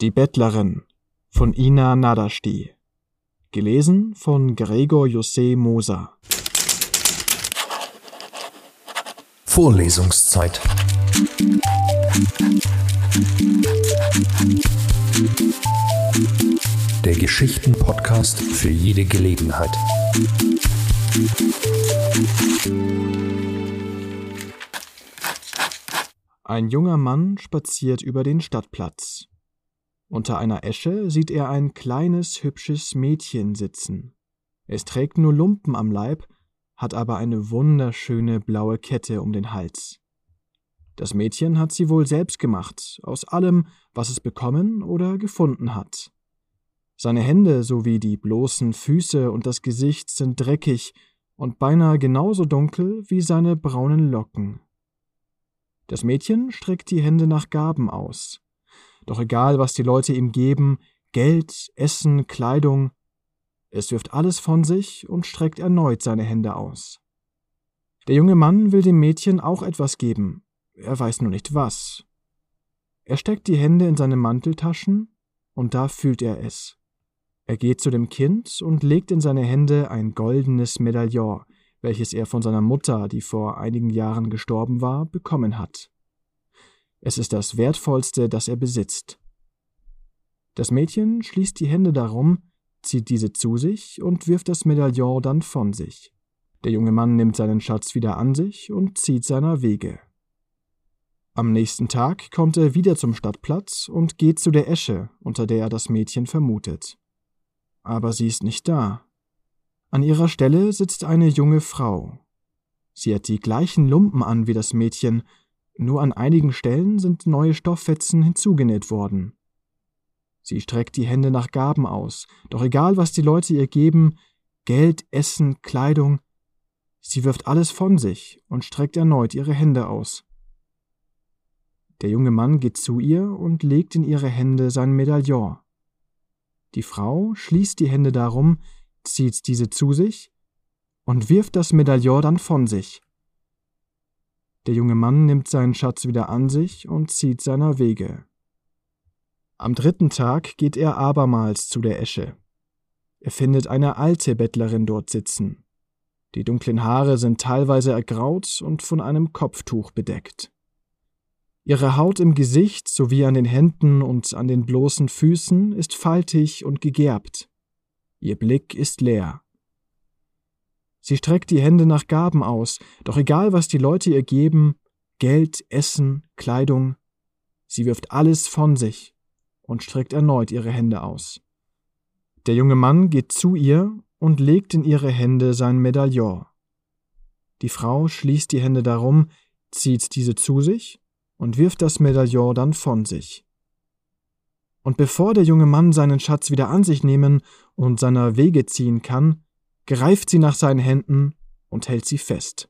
Die Bettlerin von Ina Nadasti. Gelesen von Gregor José Moser. Vorlesungszeit. Der Geschichten-Podcast für jede Gelegenheit. Ein junger Mann spaziert über den Stadtplatz. Unter einer Esche sieht er ein kleines, hübsches Mädchen sitzen. Es trägt nur Lumpen am Leib, hat aber eine wunderschöne blaue Kette um den Hals. Das Mädchen hat sie wohl selbst gemacht, aus allem, was es bekommen oder gefunden hat. Seine Hände sowie die bloßen Füße und das Gesicht sind dreckig und beinahe genauso dunkel wie seine braunen Locken. Das Mädchen streckt die Hände nach Gaben aus. Doch egal, was die Leute ihm geben, Geld, Essen, Kleidung, es wirft alles von sich und streckt erneut seine Hände aus. Der junge Mann will dem Mädchen auch etwas geben, er weiß nur nicht was. Er steckt die Hände in seine Manteltaschen, und da fühlt er es. Er geht zu dem Kind und legt in seine Hände ein goldenes Medaillon, welches er von seiner Mutter, die vor einigen Jahren gestorben war, bekommen hat. Es ist das Wertvollste, das er besitzt. Das Mädchen schließt die Hände darum, zieht diese zu sich und wirft das Medaillon dann von sich. Der junge Mann nimmt seinen Schatz wieder an sich und zieht seiner Wege. Am nächsten Tag kommt er wieder zum Stadtplatz und geht zu der Esche, unter der er das Mädchen vermutet. Aber sie ist nicht da. An ihrer Stelle sitzt eine junge Frau. Sie hat die gleichen Lumpen an wie das Mädchen, nur an einigen Stellen sind neue Stofffetzen hinzugenäht worden. Sie streckt die Hände nach Gaben aus, doch egal was die Leute ihr geben, Geld, Essen, Kleidung, sie wirft alles von sich und streckt erneut ihre Hände aus. Der junge Mann geht zu ihr und legt in ihre Hände sein Medaillon. Die Frau schließt die Hände darum, zieht diese zu sich und wirft das Medaillon dann von sich. Der junge Mann nimmt seinen Schatz wieder an sich und zieht seiner Wege. Am dritten Tag geht er abermals zu der Esche. Er findet eine alte Bettlerin dort sitzen. Die dunklen Haare sind teilweise ergraut und von einem Kopftuch bedeckt. Ihre Haut im Gesicht sowie an den Händen und an den bloßen Füßen ist faltig und gegerbt. Ihr Blick ist leer. Sie streckt die Hände nach Gaben aus, doch egal was die Leute ihr geben, Geld, Essen, Kleidung, sie wirft alles von sich und streckt erneut ihre Hände aus. Der junge Mann geht zu ihr und legt in ihre Hände sein Medaillon. Die Frau schließt die Hände darum, zieht diese zu sich und wirft das Medaillon dann von sich. Und bevor der junge Mann seinen Schatz wieder an sich nehmen und seiner Wege ziehen kann, greift sie nach seinen Händen und hält sie fest.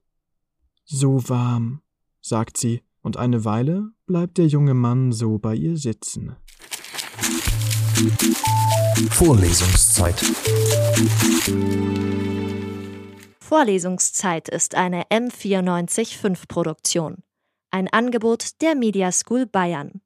So warm, sagt sie, und eine Weile bleibt der junge Mann so bei ihr sitzen. Vorlesungszeit. Vorlesungszeit ist eine M945 Produktion. Ein Angebot der Media School Bayern.